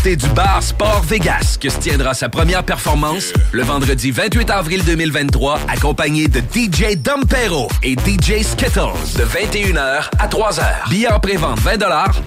côté du bar Sport Vegas que se tiendra sa première performance le vendredi 28 avril 2023, accompagné de DJ Dompero et DJ Skittles de 21h à 3h. Billets en pré-vente 20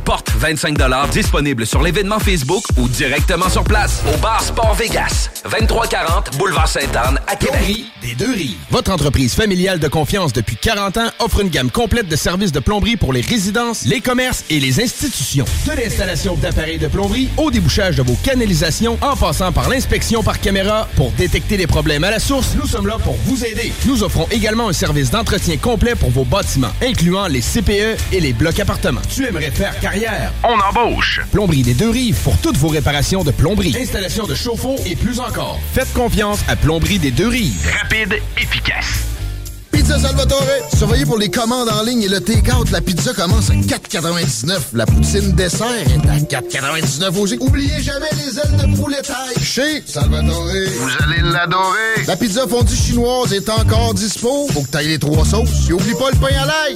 porte 25 disponible sur l'événement Facebook ou directement sur place au bar Sport Vegas, 2340 Boulevard Sainte-Anne à Québec. des deux rives. Votre entreprise familiale de confiance depuis 40 ans offre une gamme complète de services de plomberie pour les résidences, les commerces et les institutions. De l'installation d'appareils de plomberie au débouchage de vos canalisations en passant par l'inspection par caméra pour détecter les problèmes à la source, nous sommes là pour vous aider. Nous offrons également un service d'entretien complet pour vos bâtiments, incluant les CPE et les blocs appartements. Tu aimerais faire carrière? On embauche! Plomberie des deux rives pour toutes vos réparations de plomberie, installation de chauffe-eau et plus encore. Faites confiance à Plomberie des deux rives. Rapide, efficace. Pizza Salvatore. Surveillez pour les commandes en ligne et le take-out. La pizza commence à 4,99. La poutine dessert est à 4,99 aussi. Oubliez jamais les ailes de poulet taille. Chez Salvatore. Vous allez l'adorer. La pizza fondue chinoise est encore dispo. Faut que t'ailles les trois sauces. Et oublie pas le pain à l'ail.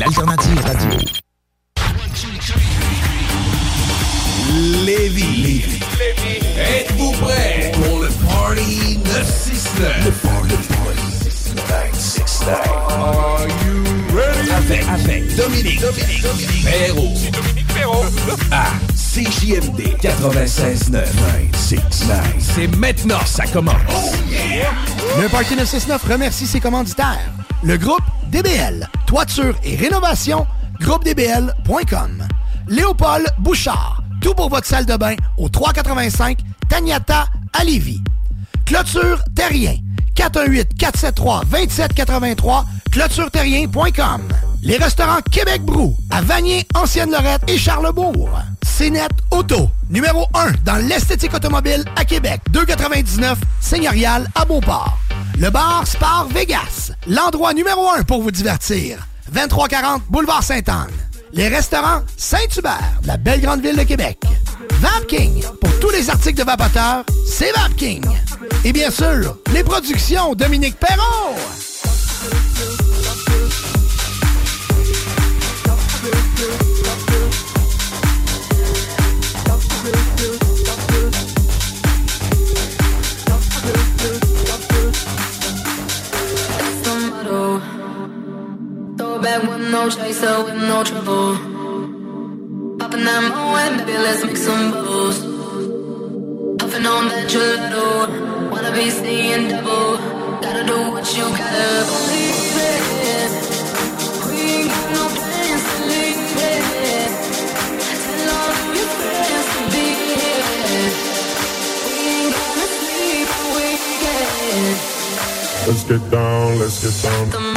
L'alternative radio. Lévis. Êtes-vous prêts pour le Party 969? Le Party 969. Are you? Avec, avec Dominique, Dominique, Dominique Perrault. Dominique Perrault. À CJMD 96.9. 969. C'est maintenant, ça commence. Oh yeah! Le Party 969 remercie ses commanditaires. Le groupe DBL, toiture et rénovation, groupedbl.com. Léopold Bouchard, tout pour votre salle de bain au 385 Tagnata à Lévis. Clôture Terrien, 418-473-2783, clôtureterrien.com. Les restaurants Québec Brou, à Vanier, Ancienne-Lorette et Charlebourg. CNET Auto, numéro 1 dans l'esthétique automobile à Québec, 299 Seigneurial à Beauport. Le bar Spar Vegas, l'endroit numéro 1 pour vous divertir. 2340 Boulevard Sainte-Anne. Les restaurants Saint-Hubert, la belle grande ville de Québec. Vapking, pour tous les articles de vapoteurs, c'est Vapking. Et bien sûr, les productions Dominique Perrault. Back with no chaser, with no trouble. Popping that moe, baby, let's make some bubbles. Puffing on that gelato, wanna be seeing double. Gotta do what you gotta believe it. We ain't got no plans to leave it. Tell all of your friends to be here. We ain't gonna sleep all weekend. Let's get down, let's get down.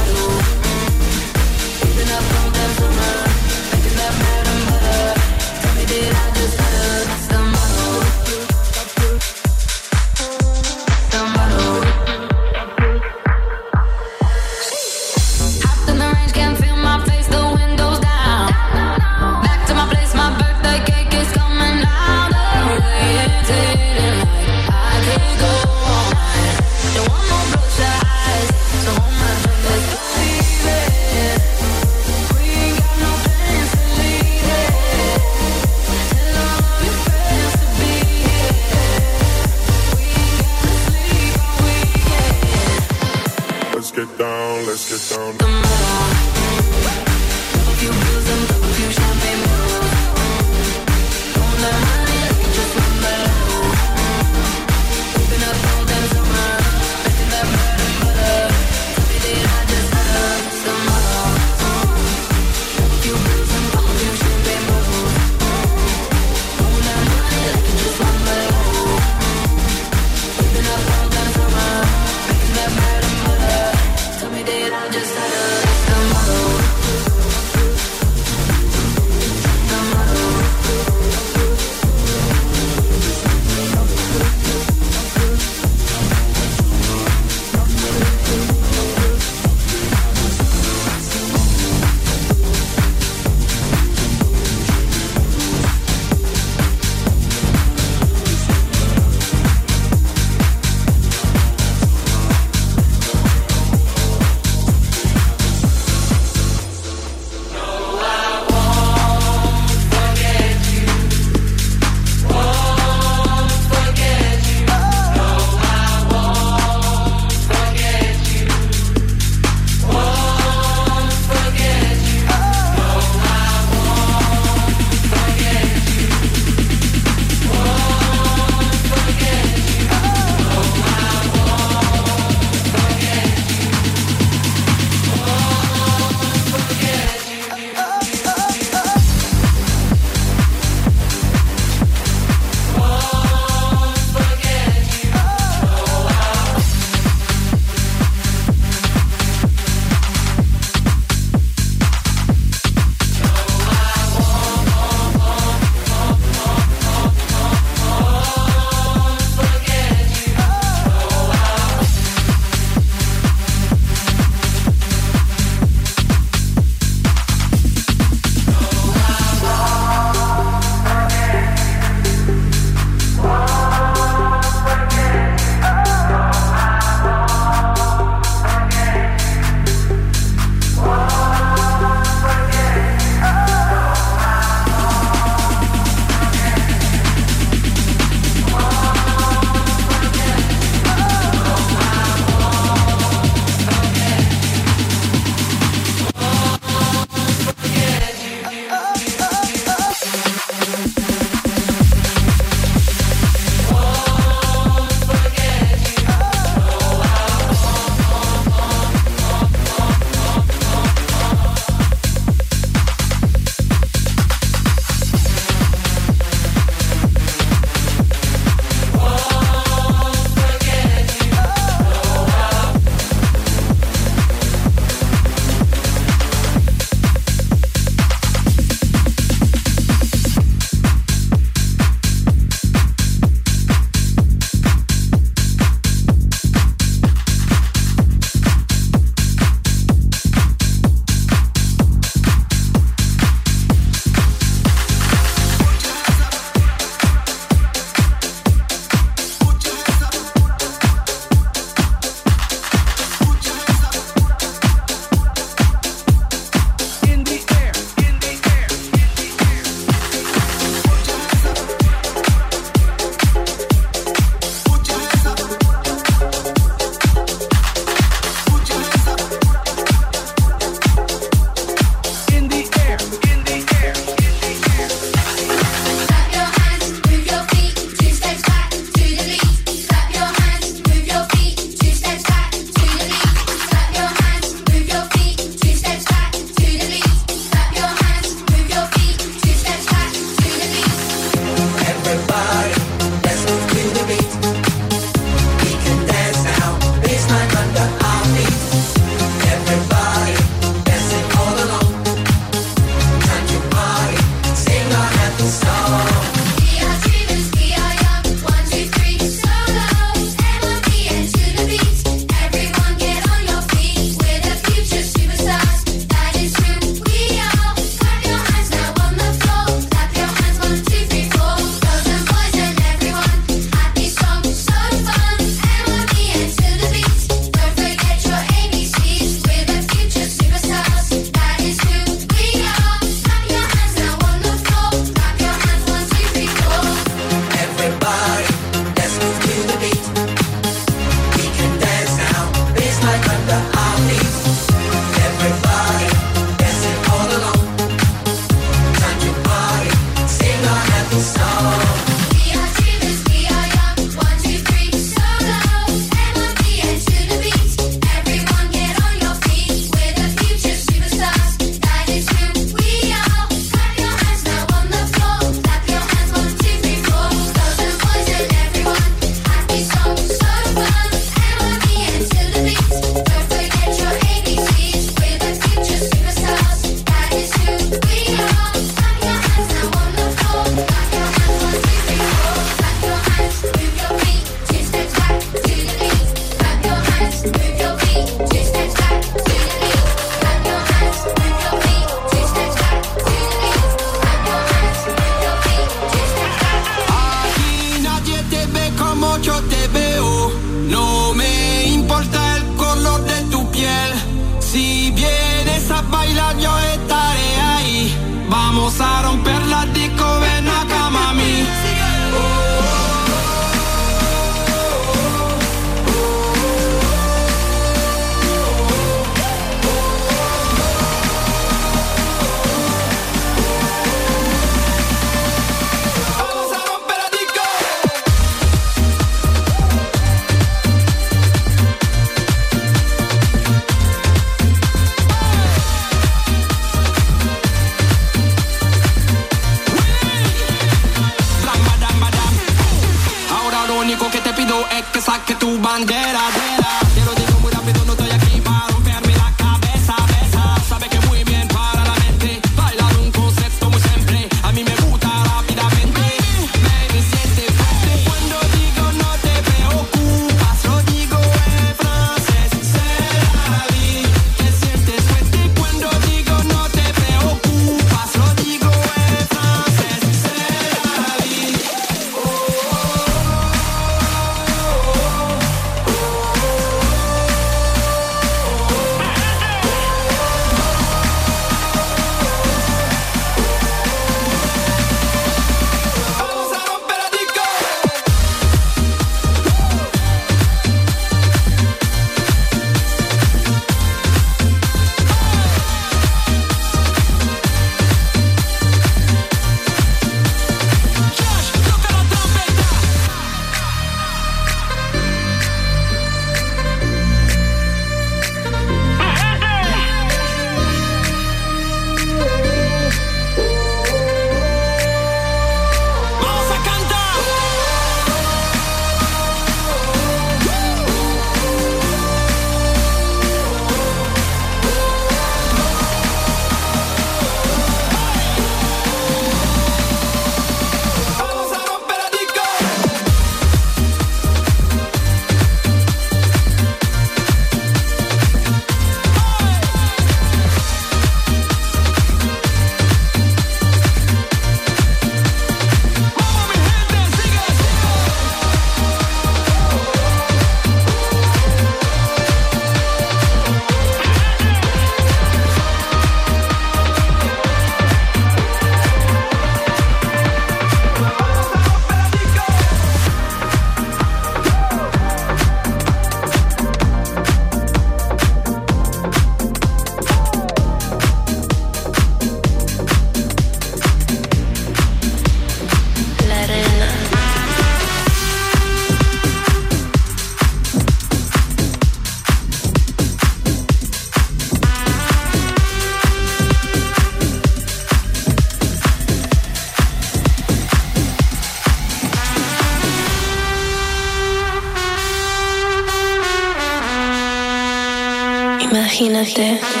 there.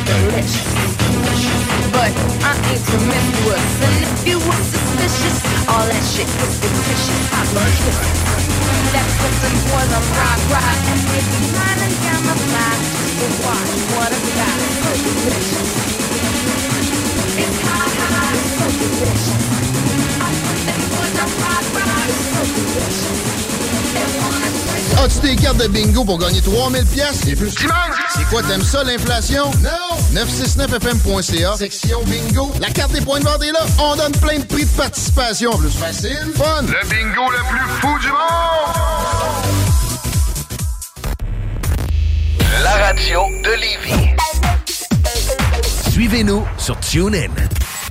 Seasons. Burgerlicious. But I ain't promiscuous. And if you were suspicious, all that shit is fictitious. I love kisses. That puts them boys on rock, rock. And they be lining down the block to watch what I got. Burgerlicious. It's hot, hot, so delicious. As-tu des cartes de bingo pour gagner 3000 pièces et plus? C'est quoi, t'aimes ça, l'inflation? Non! 969fm.ca, section bingo. La carte des points de vente est là. On donne plein de prix de participation. Plus facile, fun. Le bingo le plus fou du monde! La radio de Lévis. Suivez-nous sur TuneIn.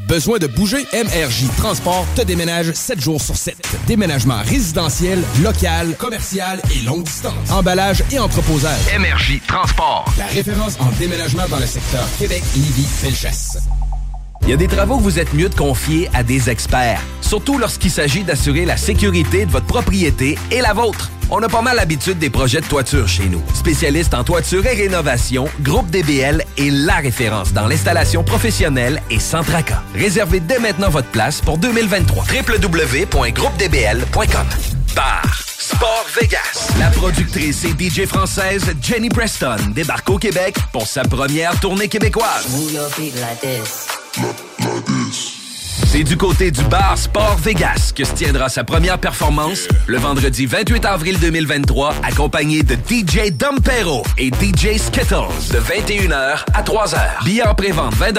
Besoin de bouger? MRJ Transport te déménage 7 jours sur 7. Déménagement résidentiel, local, commercial et longue distance. Emballage et entreposage. MRJ Transport. La référence en déménagement dans le secteur Québec, Lévis, Felchasse. Il y a des travaux que vous êtes mieux de confier à des experts, surtout lorsqu'il s'agit d'assurer la sécurité de votre propriété et la vôtre. On a pas mal l'habitude des projets de toiture chez nous. Spécialiste en toiture et rénovation, Groupe DBL est la référence dans l'installation professionnelle et sans tracas. Réservez dès maintenant votre place pour 2023. www.groupedbl.com Bar Sport Vegas. La productrice et DJ française Jenny Preston débarque au Québec pour sa première tournée québécoise. like, like this. C'est du côté du bar Sport Vegas que se tiendra sa première performance le vendredi 28 avril 2023, accompagné de DJ Dompero et DJ Skittles de 21h à 3h. Billets en pré-vente 20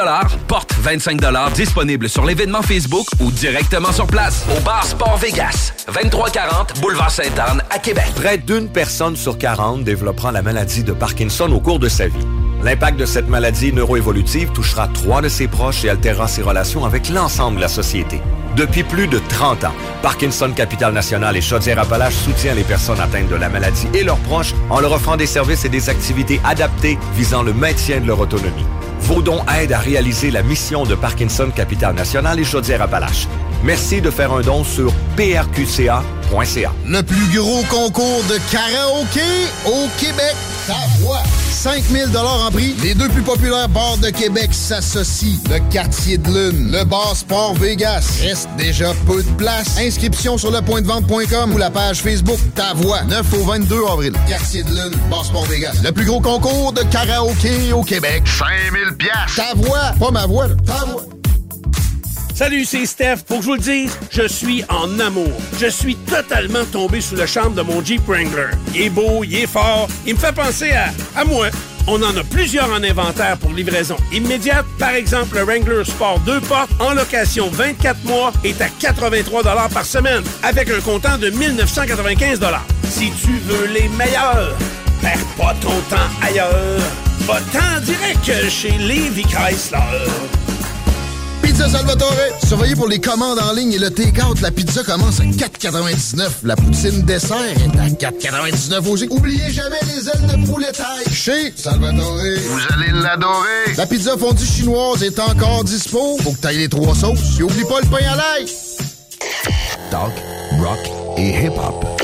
porte 25 disponible sur l'événement Facebook ou directement sur place au bar Sport Vegas, 2340 Boulevard Sainte-Anne à Québec. Près d'une personne sur 40 développera la maladie de Parkinson au cours de sa vie. L'impact de cette maladie neuroévolutive touchera trois de ses proches et altérera ses relations avec l'ensemble société. Depuis plus de 30 ans, Parkinson Capital National et Chaudière-Appalaches soutient les personnes atteintes de la maladie et leurs proches en leur offrant des services et des activités adaptées visant le maintien de leur autonomie. Vos dons aident à réaliser la mission de Parkinson Capital National et Chaudière-Appalaches. Merci de faire un don sur prqca.ca. Le plus gros concours de karaoké au Québec. Ta voix. 5000 en prix. Les deux plus populaires bars de Québec s'associent. Le Quartier de Lune, le bar Sport Vegas. Reste déjà peu de place. Inscription sur lepointdevente.com ou la page Facebook Ta Voix. 9 au 22 avril. Quartier de Lune, bar Sport Vegas. Le plus gros concours de karaoké au Québec. 5000 pièces. Ta voix, pas ma voix. là. Ta voix. Salut, c'est Steph. Faut que je vous le dise, je suis en amour. Je suis totalement tombé sous le charme de mon Jeep Wrangler. Il est beau, il est fort, il me fait penser à, à moi. On en a plusieurs en inventaire pour livraison immédiate. Par exemple, le Wrangler Sport 2 portes en location 24 mois est à 83 par semaine avec un comptant de 1995 Si tu veux les meilleurs, perds pas ton temps ailleurs. Va-t'en direct chez Levi Chrysler. Pizza Salvatore. Surveillez pour les commandes en ligne et le take-out. La pizza commence à 4,99. La poutine dessert est à 4,99 aussi. Oubliez jamais les ailes de poulet taille. Chez Salvatore. Vous allez l'adorer. La pizza fondue chinoise est encore dispo. Faut que t'ailles les trois sauces. Et oublie pas le pain à l'ail. Talk, rock et hip-hop.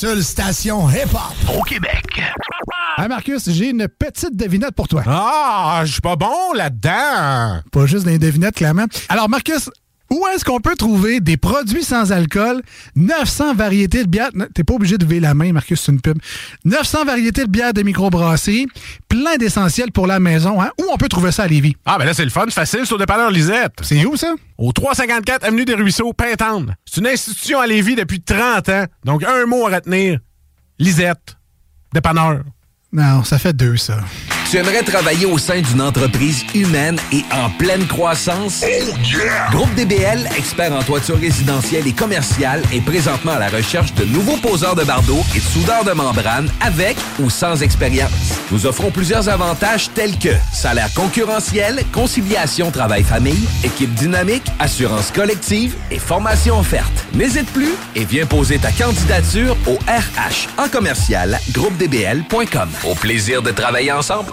Seule station hip-hop au Québec. Hey Marcus, j'ai une petite devinette pour toi. Ah, je suis pas bon là-dedans. Pas juste des devinettes, clairement. Alors, Marcus, où est-ce qu'on peut trouver des produits sans alcool, 900 variétés de bières, t'es pas obligé de lever la main, Marcus, c'est une pub, 900 variétés de bières de microbrasserie, plein d'essentiels pour la maison, hein? Où on peut trouver ça à Lévis? Ah, ben là, c'est le fun, c'est facile, c'est au dépanneur Lisette. C'est où, ça? Au 354 Avenue des Ruisseaux, Pintante. C'est une institution à Lévis depuis 30 ans. Donc, un mot à retenir. Lisette. Dépanneur. Non, ça fait deux, ça. Tu aimerais travailler au sein d'une entreprise humaine et en pleine croissance? Groupe DBL, expert en toiture résidentielle et commerciale, est présentement à la recherche de nouveaux poseurs de bardeaux et de soudeurs de membrane avec ou sans expérience. Nous offrons plusieurs avantages tels que salaire concurrentiel, conciliation travail-famille, équipe dynamique, assurance collective et formation offerte. N'hésite plus et viens poser ta candidature au RH en commercial groupedbl.com. Au plaisir de travailler ensemble.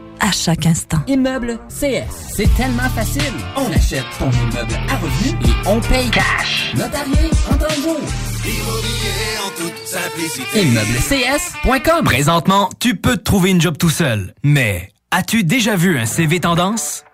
à chaque instant. Immeuble CS, c'est tellement facile. On achète ton immeuble à revenu et on paye cash. Notarié en 30 jours. Immobilier en toute simplicité. ImmeubleCS.com Présentement, tu peux te trouver une job tout seul. Mais as-tu déjà vu un CV tendance?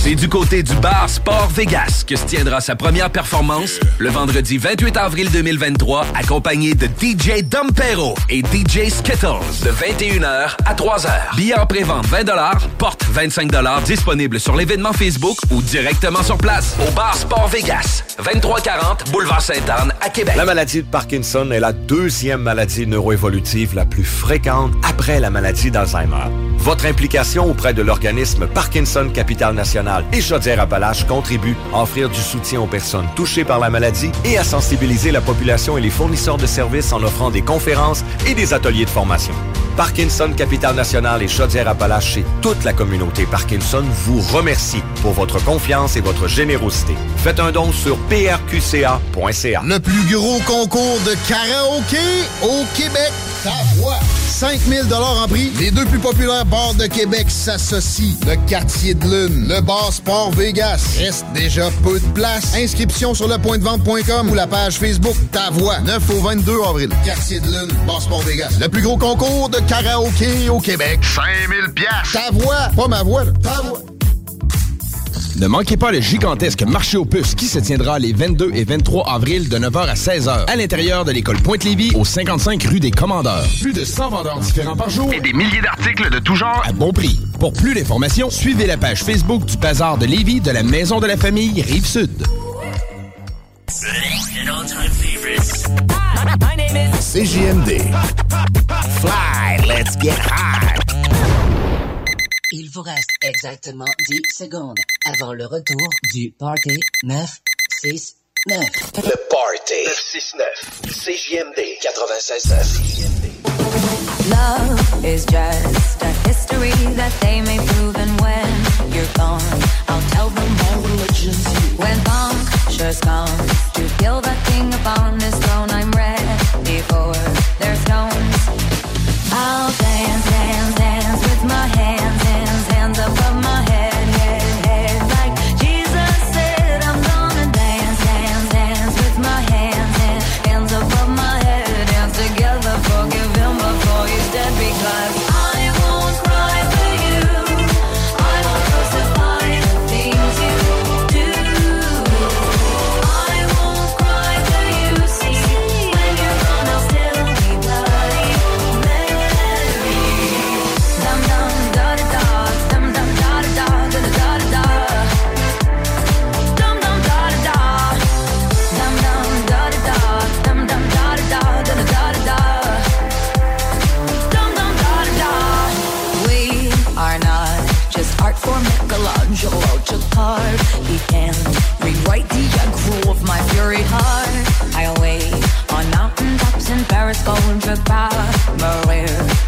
C'est du côté du bar Sport Vegas que se tiendra sa première performance le vendredi 28 avril 2023, accompagné de DJ Dompero et DJ Skittles de 21h à 3h. Billets en pré-vente 20 porte 25 disponible sur l'événement Facebook ou directement sur place au bar Sport Vegas, 2340 Boulevard Sainte-Anne à Québec. La maladie de Parkinson est la deuxième maladie neuroévolutive la plus fréquente après la maladie d'Alzheimer. Votre implication auprès de l'organisme Parkinson Capital National et Chaudière-Appalaches contribue à offrir du soutien aux personnes touchées par la maladie et à sensibiliser la population et les fournisseurs de services en offrant des conférences et des ateliers de formation. Parkinson Capital National et Chaudière-Appalaches et toute la communauté Parkinson vous remercie pour votre confiance et votre générosité. Faites un don sur prqca.ca. Le plus gros concours de karaoké au Québec. Ta voix. 5000 en prix. Les deux plus populaires bars de Québec s'associent. Le Quartier de Lune, le Bar Sport Vegas. Reste déjà peu de place. Inscription sur lepointdevente.com ou la page Facebook Ta Voix. 9 au 22 avril. Quartier de Lune, Bar Vegas. Le plus gros concours de karaoké au Québec. 5000 piastres. Ta voix. Pas ma voix, là. Ta voix. Ne manquez pas le gigantesque marché aux puces qui se tiendra les 22 et 23 avril de 9h à 16h à l'intérieur de l'école Pointe-Lévis au 55 rue des Commandeurs. Plus de 100 vendeurs différents par jour et des milliers d'articles de tout genre à bon prix. Pour plus d'informations, suivez la page Facebook du Bazar de Lévis de la Maison de la Famille Rive-Sud. CJMD. Fly, let's get high. Il vous reste exactement 10 secondes avant le retour du Party 969. Le Party 969. CJMD 96.9. Love is just a history that they may prove and when you're gone, I'll tell them my religion's you. When punctures comes to kill the king upon his throne, I'm fury hard wait on mountain tops in Paris, going to Paris.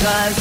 Cause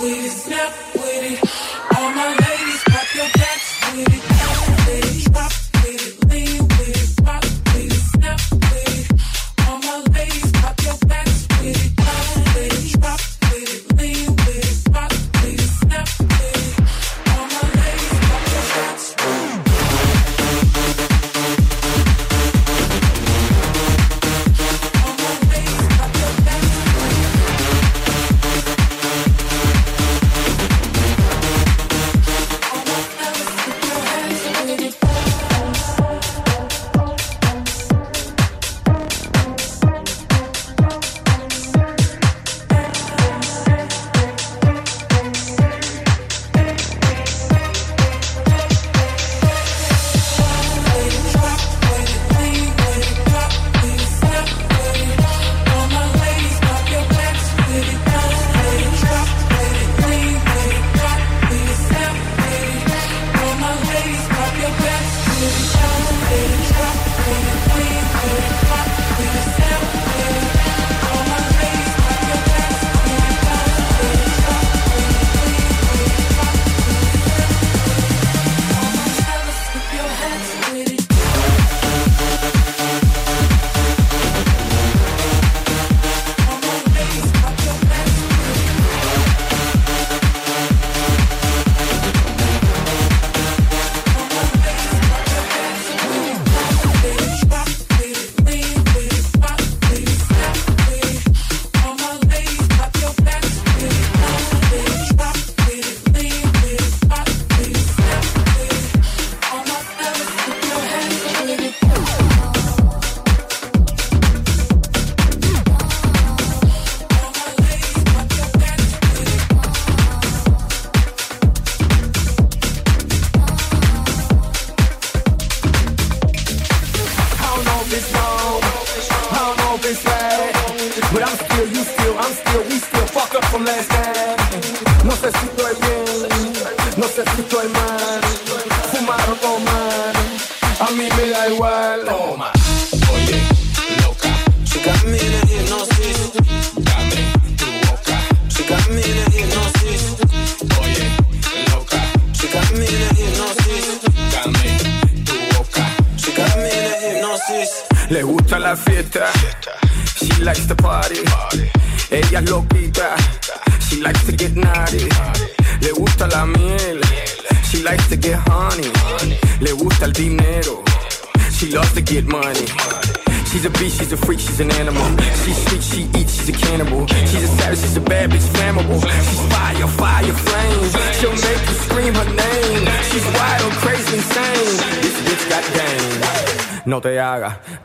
with it, snap with it.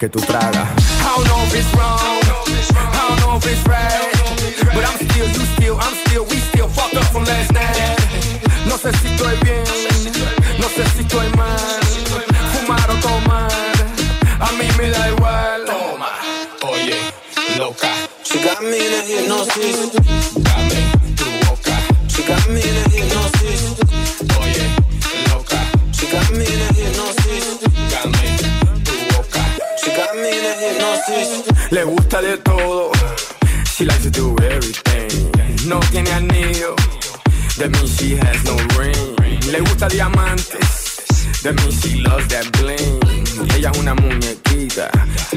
che tutto like to do everything. No tiene anillo, that means she has no ring. Le gusta diamantes, that means she loves that bling. Ella es una muñequita,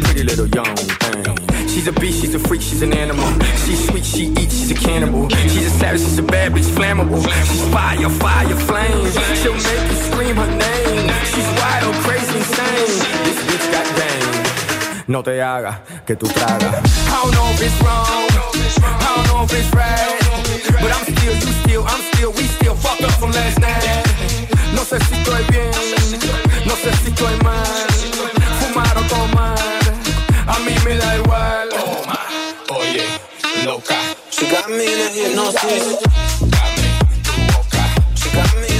pretty little young thing. She's a beast, she's a freak, she's an animal. She's sweet, she eats, she's a cannibal. She's a savage, she's a bad bitch, flammable. She's fire, fire, flame. She'll make you scream her name. She's wild, crazy, insane. This bitch got game. no te hagas que tú tragas. I don't know if it's wrong, I don't know if it's right, but I'm still, you still, I'm still, we still fucked up from last night. No sé si estoy bien, no sé si estoy mal, fumar o tomar, a mí me da igual. Toma, oye, loca, she got me in a hypnosis. Got me, loca, she got me.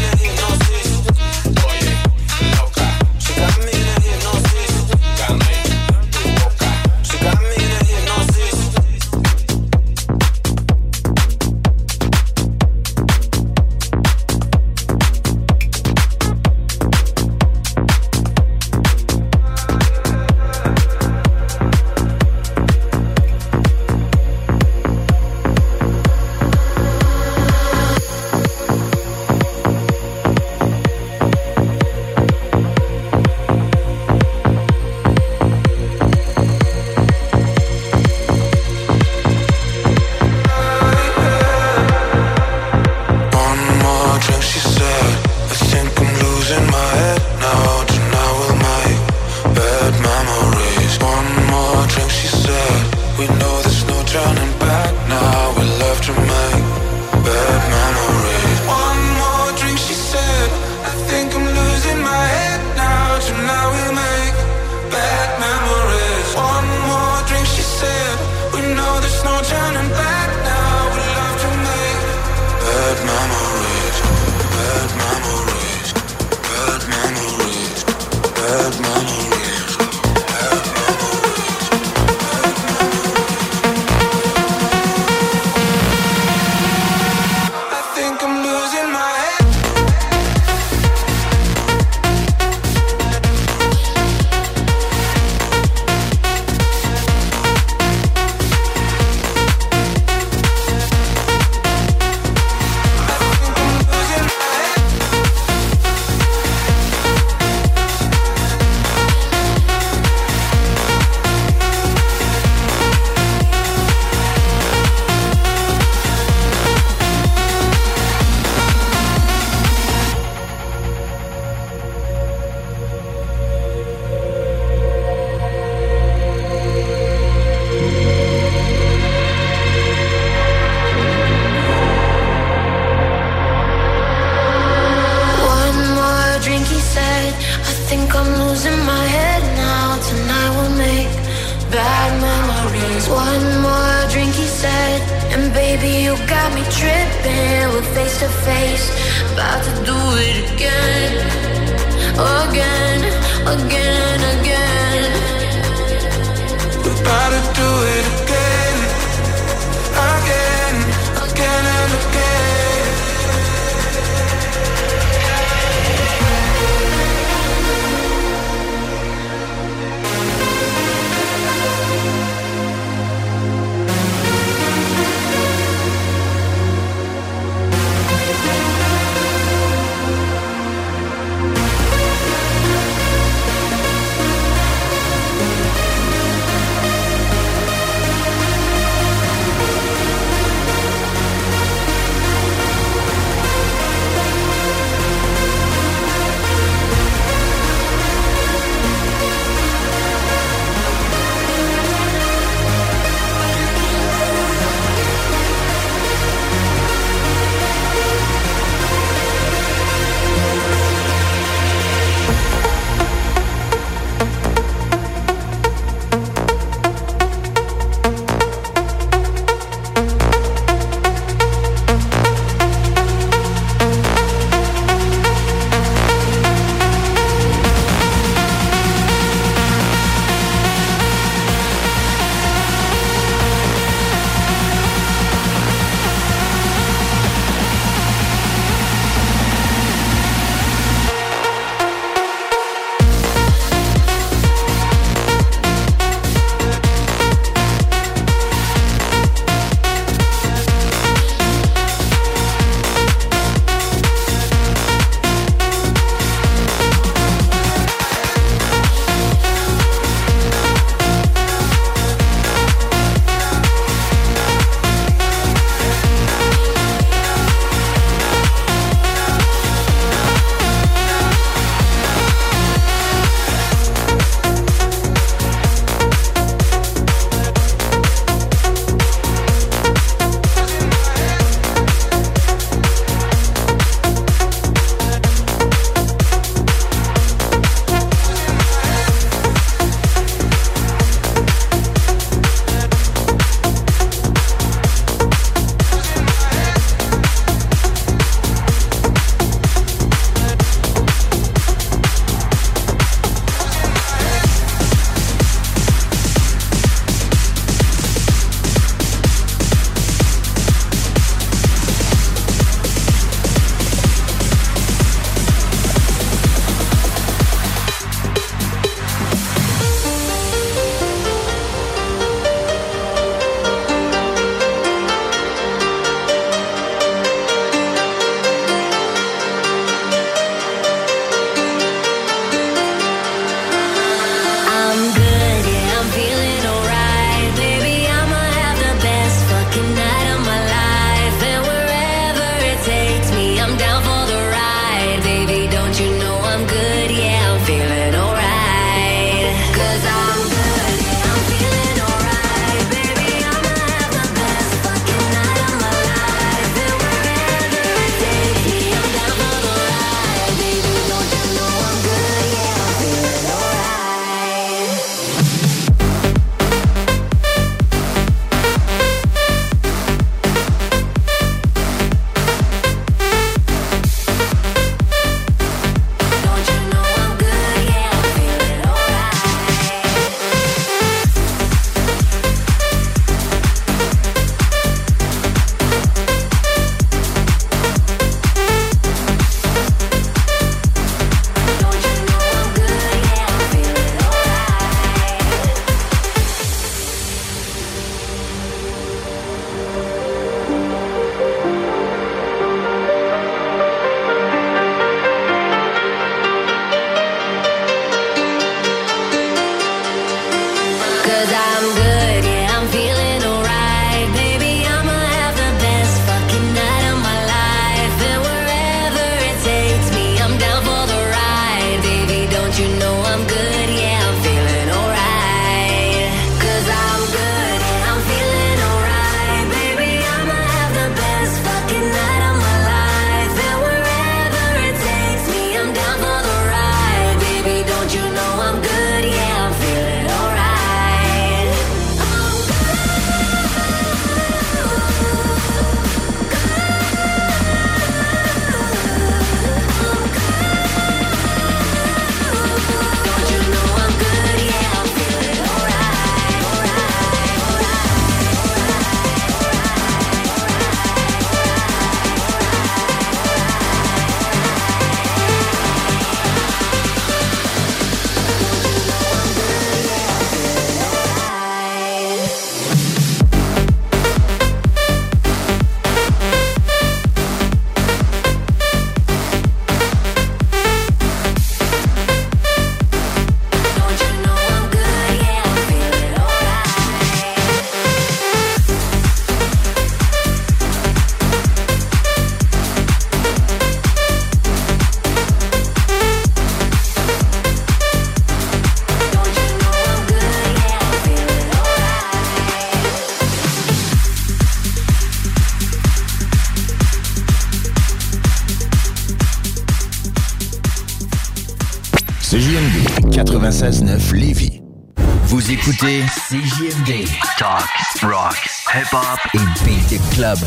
Hip-hop et beat club.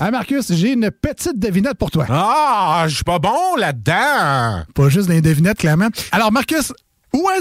Ah, Marcus, j'ai une petite devinette pour toi. Ah, je suis pas bon là-dedans. Pas juste des devinettes, clairement. Alors, Marcus,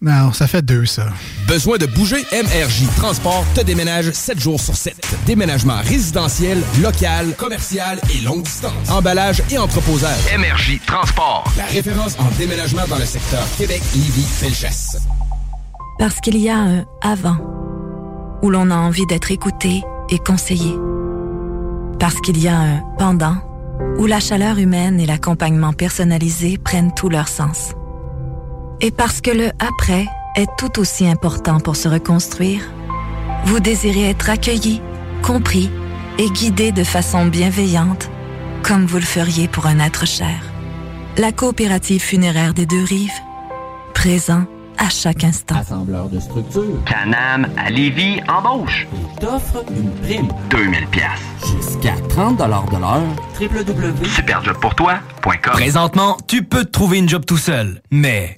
Non, ça fait deux, ça. Besoin de bouger? MRJ Transport te déménage 7 jours sur 7. Déménagement résidentiel, local, commercial et longue distance. Emballage et entreposage. MRJ Transport. La référence en déménagement dans le secteur Québec, Lévis, Felchasse. Parce qu'il y a un avant où l'on a envie d'être écouté et conseillé. Parce qu'il y a un pendant où la chaleur humaine et l'accompagnement personnalisé prennent tout leur sens. Et parce que le après est tout aussi important pour se reconstruire, vous désirez être accueilli, compris et guidé de façon bienveillante, comme vous le feriez pour un être cher. La coopérative funéraire des deux rives, présent à chaque instant. Assembleur de structure. Canam à Lévis embauche. T'offre une prime. 2000 pièces. Jusqu'à 30 de l'heure. www. Superjobpourtoi.com. Présentement, tu peux te trouver une job tout seul. Mais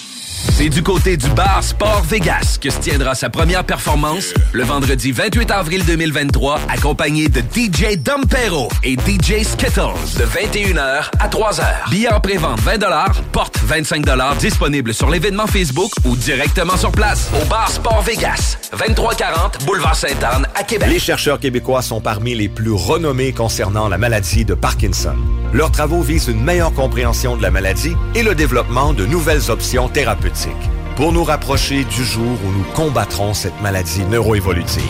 C'est du côté du bar Sport Vegas que se tiendra sa première performance le vendredi 28 avril 2023, accompagné de DJ Dompero et DJ Skittles de 21h à 3h. Billets en pré-vente 20 porte 25 disponible sur l'événement Facebook ou directement sur place au bar Sport Vegas, 2340 Boulevard Sainte-Anne à Québec. Les chercheurs québécois sont parmi les plus renommés concernant la maladie de Parkinson. Leurs travaux visent une meilleure compréhension de la maladie et le développement de nouvelles options thérapeutiques pour nous rapprocher du jour où nous combattrons cette maladie neuroévolutive.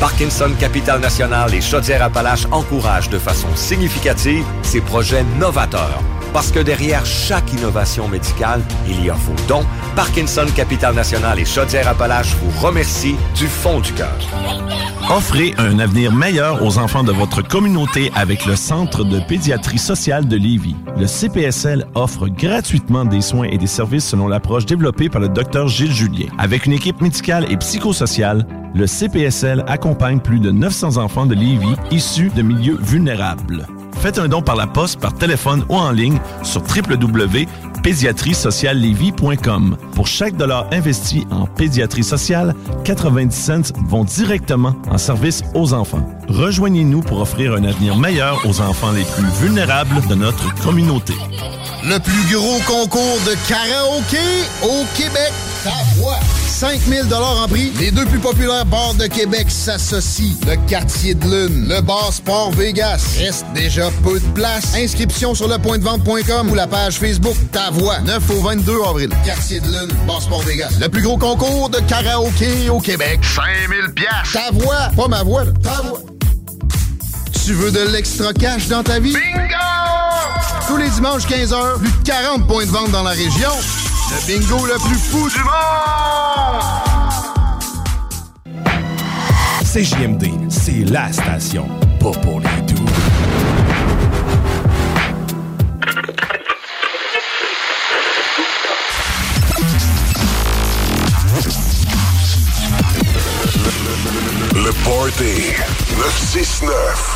Parkinson Capital National et Chaudière-Appalaches encouragent de façon significative ces projets novateurs. Parce que derrière chaque innovation médicale, il y a vos dons. Parkinson Capital National et Chaudière-Appalaches vous remercient du fond du cœur. Offrez un avenir meilleur aux enfants de votre communauté avec le Centre de pédiatrie sociale de Lévis. Le CPSL offre gratuitement des soins et des services selon l'approche développée par le Dr Gilles Julien. Avec une équipe médicale et psychosociale, le CPSL accompagne plus de 900 enfants de Lévis issus de milieux vulnérables. Faites un don par la poste, par téléphone ou en ligne sur www.pédiatriesociallevy.com. Pour chaque dollar investi en pédiatrie sociale, 90 cents vont directement en service aux enfants. Rejoignez-nous pour offrir un avenir meilleur aux enfants les plus vulnérables de notre communauté. Le plus gros concours de karaoké au Québec. Ta voix. 5000 en prix. Les deux plus populaires bars de Québec s'associent. Le Quartier de Lune, le bar Sport Vegas. Reste déjà peu de place. Inscription sur lepointdevente.com ou la page Facebook Ta Voix. 9 au 22 avril. Quartier de Lune, bar Sport Vegas. Le plus gros concours de karaoké au Québec. 5000 pièces. Ta voix. Pas ma voix, là. Ta voix. Tu veux de l'extra cash dans ta vie? Bingo! Tous les dimanches 15h, plus de 40 points de vente dans la région. Le bingo le plus fou du monde! CJMD, c'est la station. Pas pour les doux. Le, le, le, le Party 969.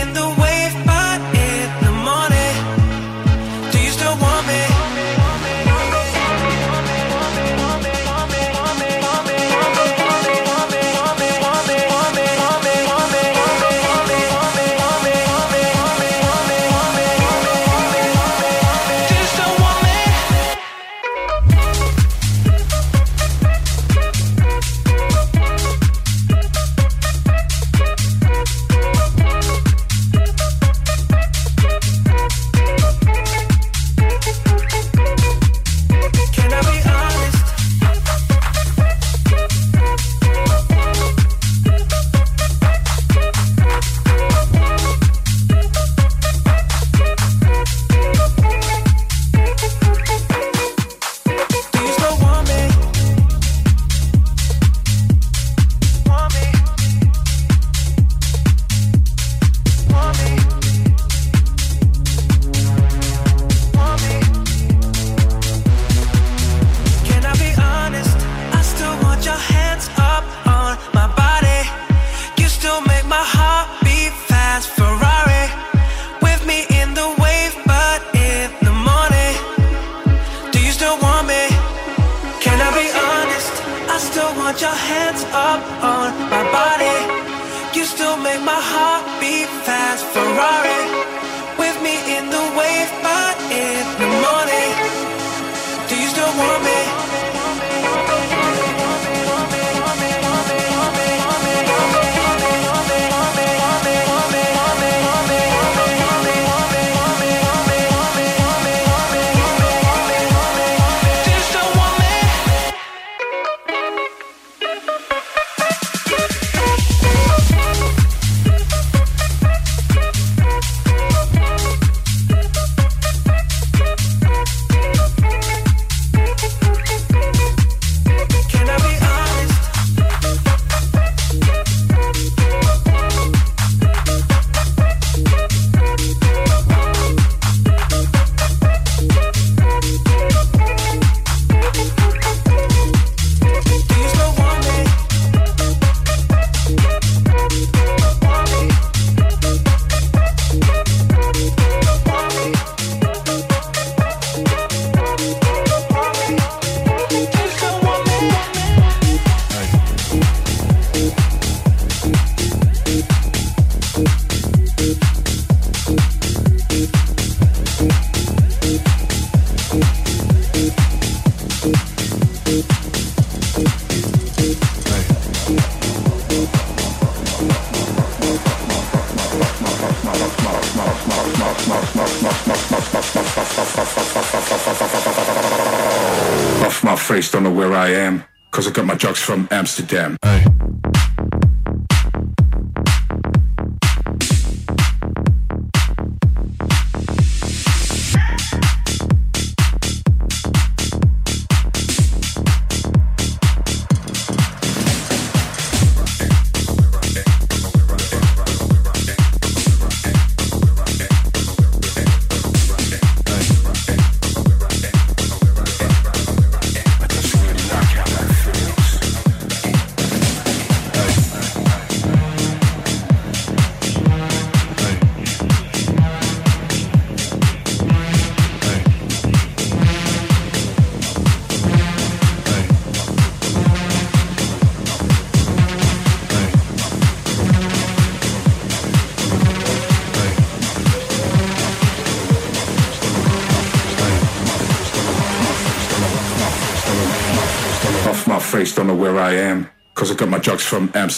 I am.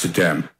Amsterdam.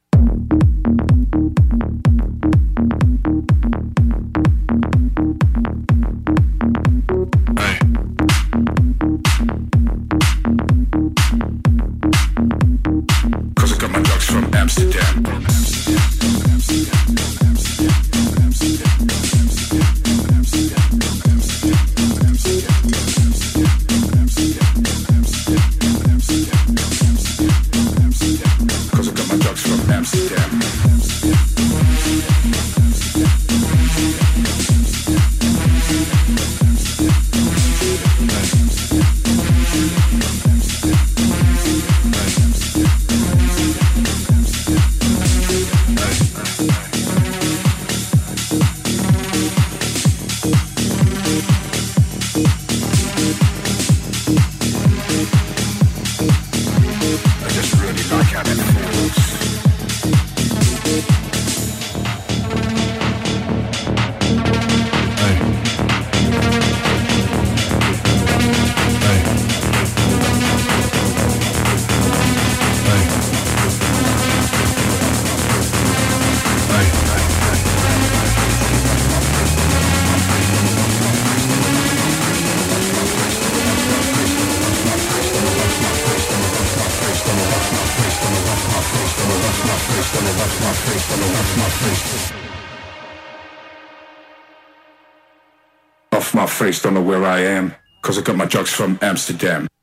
Amsterdam.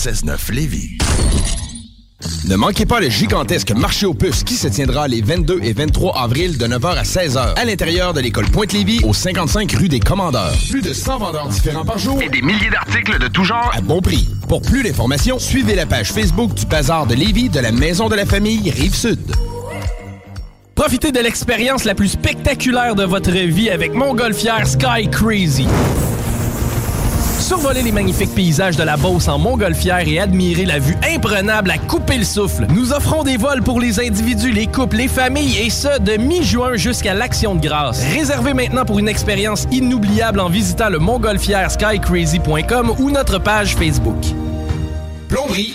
96.9 Lévis. Ne manquez pas le gigantesque marché aux puces qui se tiendra les 22 et 23 avril de 9h à 16h à l'intérieur de l'école Pointe-Lévis au 55 rue des Commandeurs. Plus de 100 vendeurs différents par jour et des milliers d'articles de tout genre à bon prix. Pour plus d'informations, suivez la page Facebook du Bazar de Lévis de la Maison de la Famille Rive-Sud. Profitez de l'expérience la plus spectaculaire de votre vie avec Montgolfière Sky Crazy. Survolez les magnifiques paysages de la Beauce en Montgolfière et admirez la vue imprenable à couper le souffle. Nous offrons des vols pour les individus, les couples, les familles et ce, de mi-juin jusqu'à l'Action de grâce. Réservez maintenant pour une expérience inoubliable en visitant le montgolfièreskycrazy.com ou notre page Facebook. Plomberie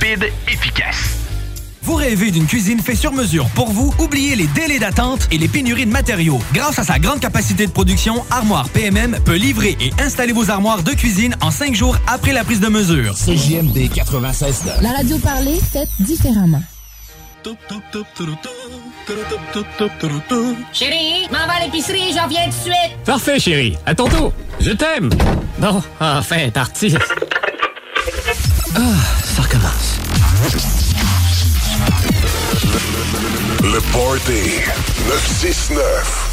Rapide, efficace. Vous rêvez d'une cuisine faite sur mesure pour vous? Oubliez les délais d'attente et les pénuries de matériaux. Grâce à sa grande capacité de production, Armoire PMM peut livrer et installer vos armoires de cuisine en cinq jours après la prise de mesure. CJMD 96 La radio parlée, faite différemment. Chérie, m'en va à l'épicerie, j'en viens tout de suite. Parfait, chérie. À ton tour. Je t'aime. Bon, enfin, parti. Ah, ça recommence. Le Party 969.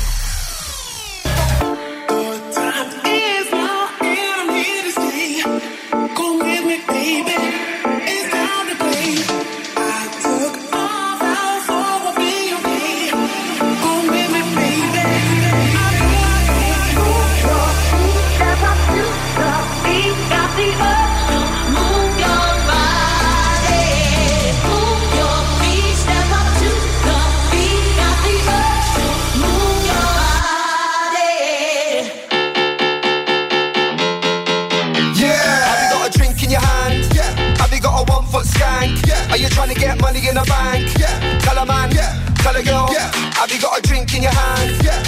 In the bank? Yeah. Tell a man. Yeah. Tell a girl. Yeah. Have you got a drink in your hand? Yeah.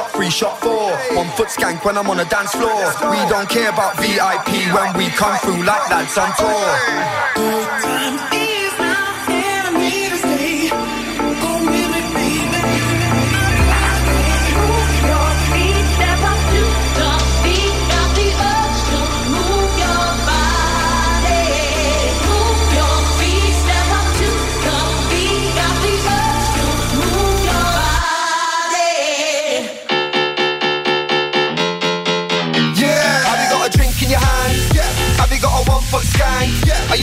three shot, four. One foot skank when I'm on the dance floor. We don't care about VIP when we come through like lads on tour.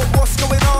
What, what's going on?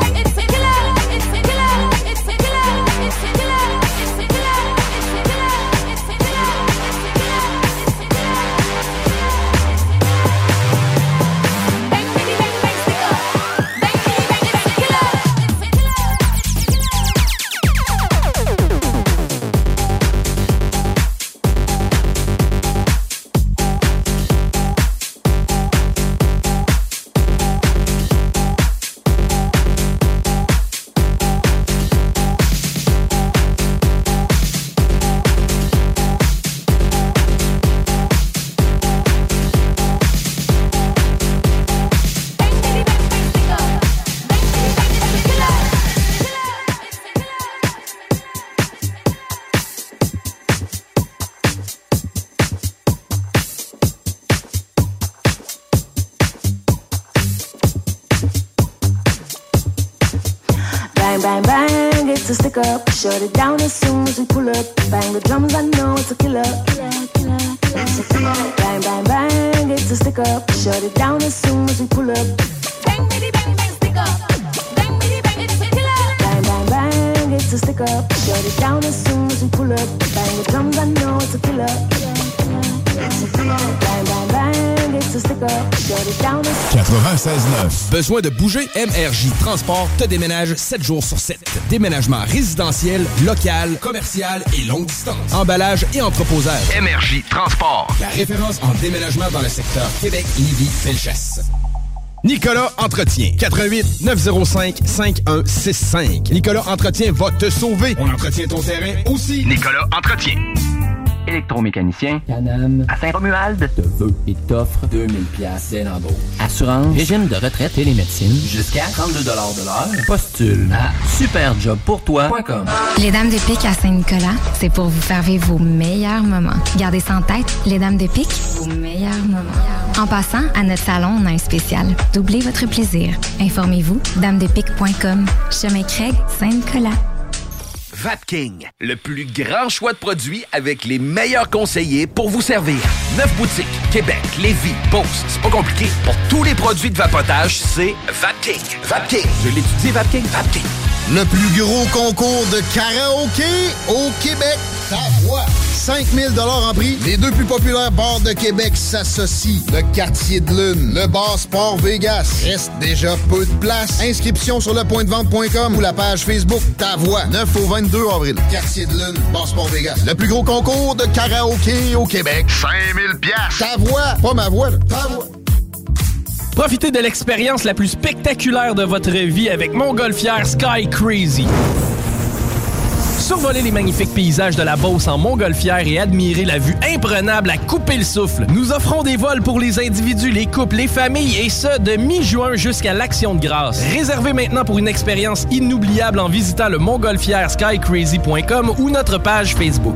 Shut it down as soon as we pull up. Bang the drums, I know it's a killer. Killer, killer, killer. Bang, bang, bang, it's a stick up. Shut it down as soon as we pull up. Bang, bitty, bang, bang, stick up. Bang, bitty, bang, it's a killer. Bang, bang, bang, it's a stick up. Shut it down as soon as we pull up. Bang the drums, I know it's a killer. Bang, bang, bang, it's a stick up. Shut it down as 96.9. Besoin de bouger? MRJ Transport te déménage 7 jours sur 7. Déménagement résidentiel, local, commercial et longue distance. Emballage et entreposage. Énergie Transport. La référence en déménagement dans le secteur Québec, Lévis, Felchasse. Nicolas Entretien. 88 905 5165. Nicolas Entretien va te sauver. On entretient ton terrain aussi. Nicolas Entretien. Électromécanicien. Canam. À Saint-Romuald. Te veut et t'offre 2000 pièces dès l'embauche. Assurance. Régime de retraite et les médecines. Jusqu'à 32 de l'heure. Postule à superjobpourtoi.com. Les Dames de Pique à Saint-Nicolas, c'est pour vous faire vivre vos meilleurs moments. Gardez ça en tête, les Dames de Pique, vos meilleurs moments. En passant, à notre salon, on a un spécial. Doublez votre plaisir. Informez-vous, damedepique.com. Chemin Craig, Saint-Nicolas. Vapking, le plus grand choix de produits avec les meilleurs conseillers pour vous servir. Neuf boutiques, Québec, Lévis, Beauce. C'est pas compliqué. Pour tous les produits de vapotage, c'est Vapking. Vapking. Je l'étudie, Vapking. Vapking. Le plus gros concours de karaoké au Québec. Ta voix. 5000 en prix. Les deux plus populaires bars de Québec s'associent. Le Quartier de Lune, le Bar Sport Vegas. Reste déjà peu de place. Inscription sur le point de vente.com ou la page Facebook Ta Voix. 9 au 22 avril. Quartier de Lune, Bar Sport Vegas. Le plus gros concours de karaoké au Québec. 5000 pièces. Ta voix. Pas ma voix, là. Ta voix. Profitez de l'expérience la plus spectaculaire de votre vie avec Montgolfière Sky Crazy. Survoler les magnifiques paysages de la Beauce en Montgolfière et admirer la vue imprenable à couper le souffle. Nous offrons des vols pour les individus, les couples, les familles et ce, de mi-juin jusqu'à l'Action de grâce. Réservez maintenant pour une expérience inoubliable en visitant le montgolfièreskycrazy.com ou notre page Facebook.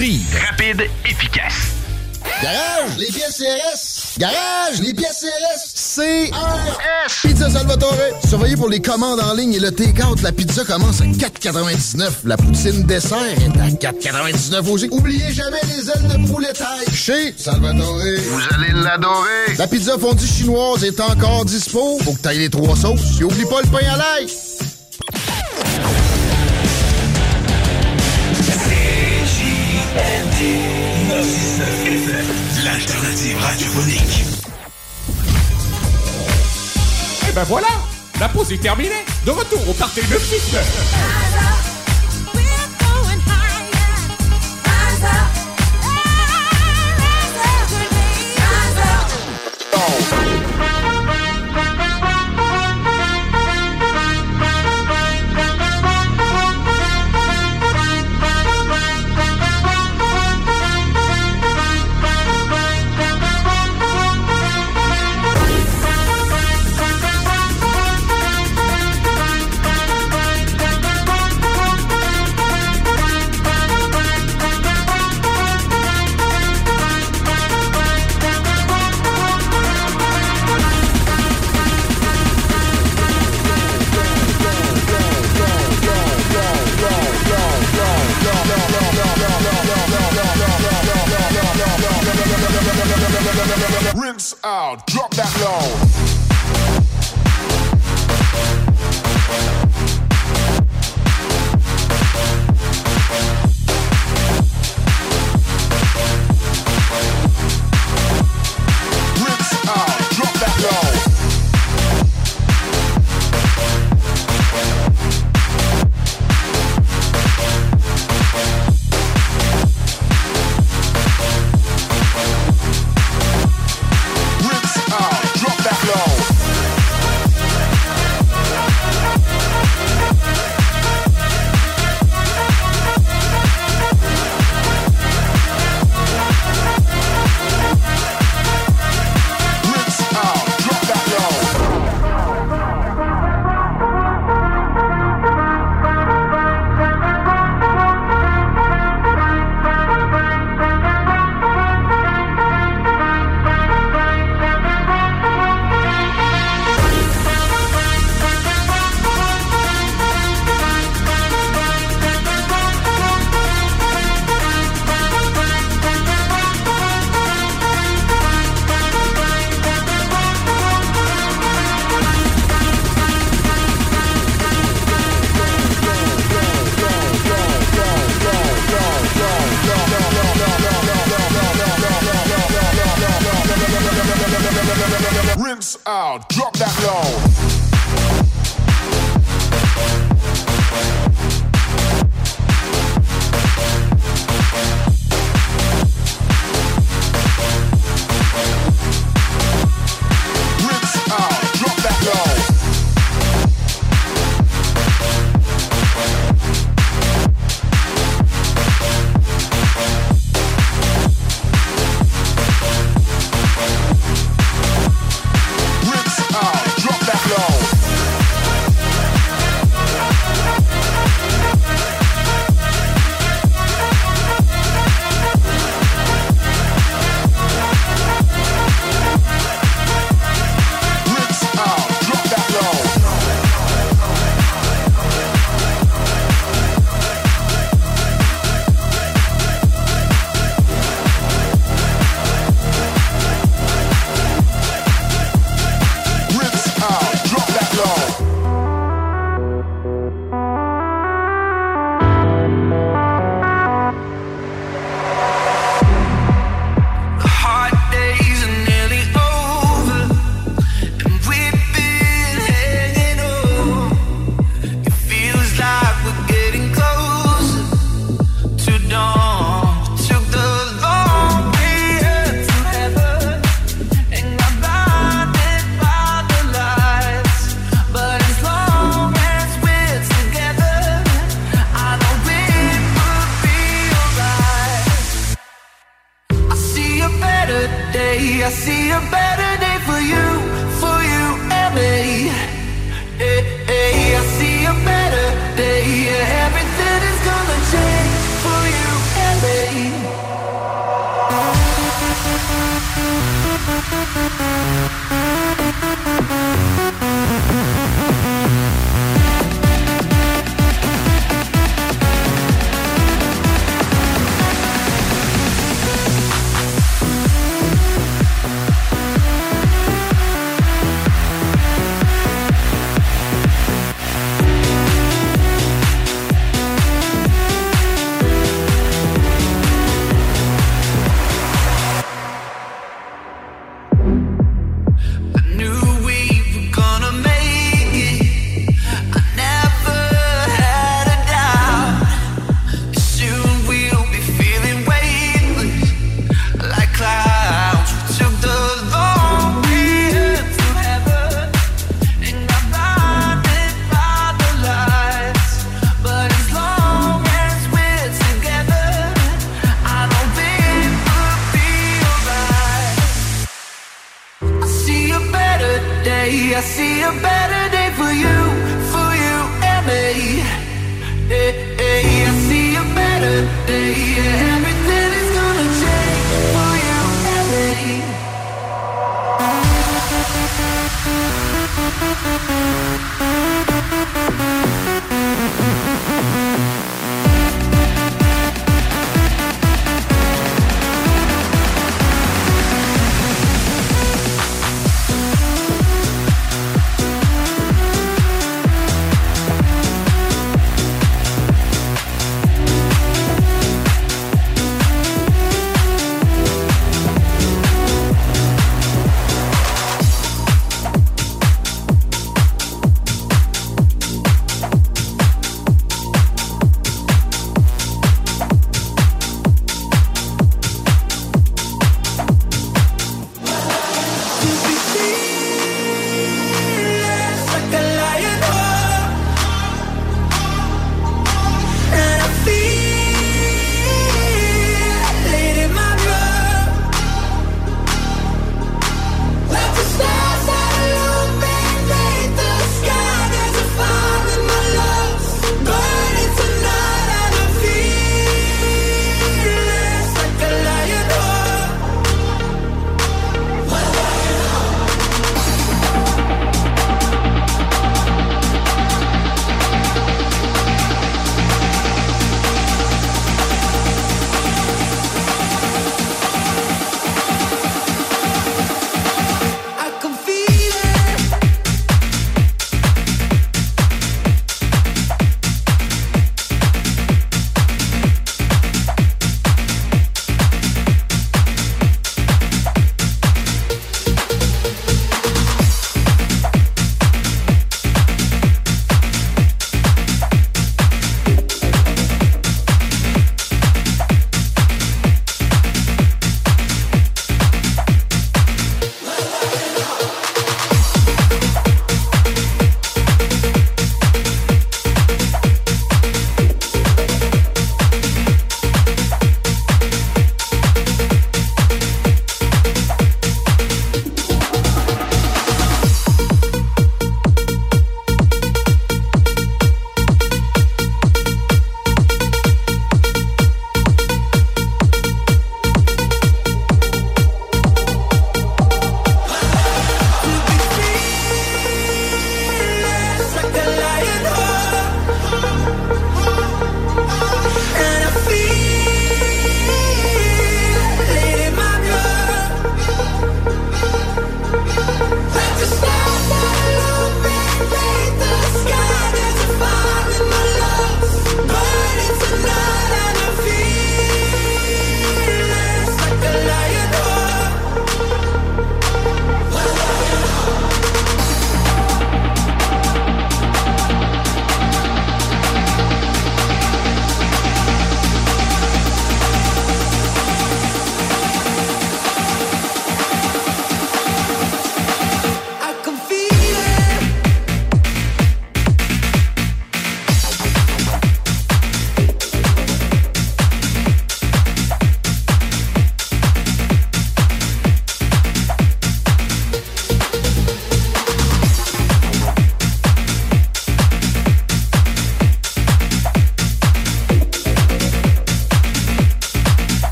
Rapide, efficace. Garage, les pièces CRS. Garage, les pièces CRS. CRS. Pizza Salvatore. Surveillez pour les commandes en ligne et le take-out. La pizza commence à 4,99. La poutine dessert est à 4,99 aussi. Oubliez jamais les ailes de poulet taille. Chez Salvatore. Vous allez l'adorer. La pizza fondue chinoise est encore dispo. Faut que t'ailles les trois sauces. Et oublie pas le pain à l'ail. L'alternative radiophonique. Et ben voilà, la pause est terminée. De retour au party de 6 drop.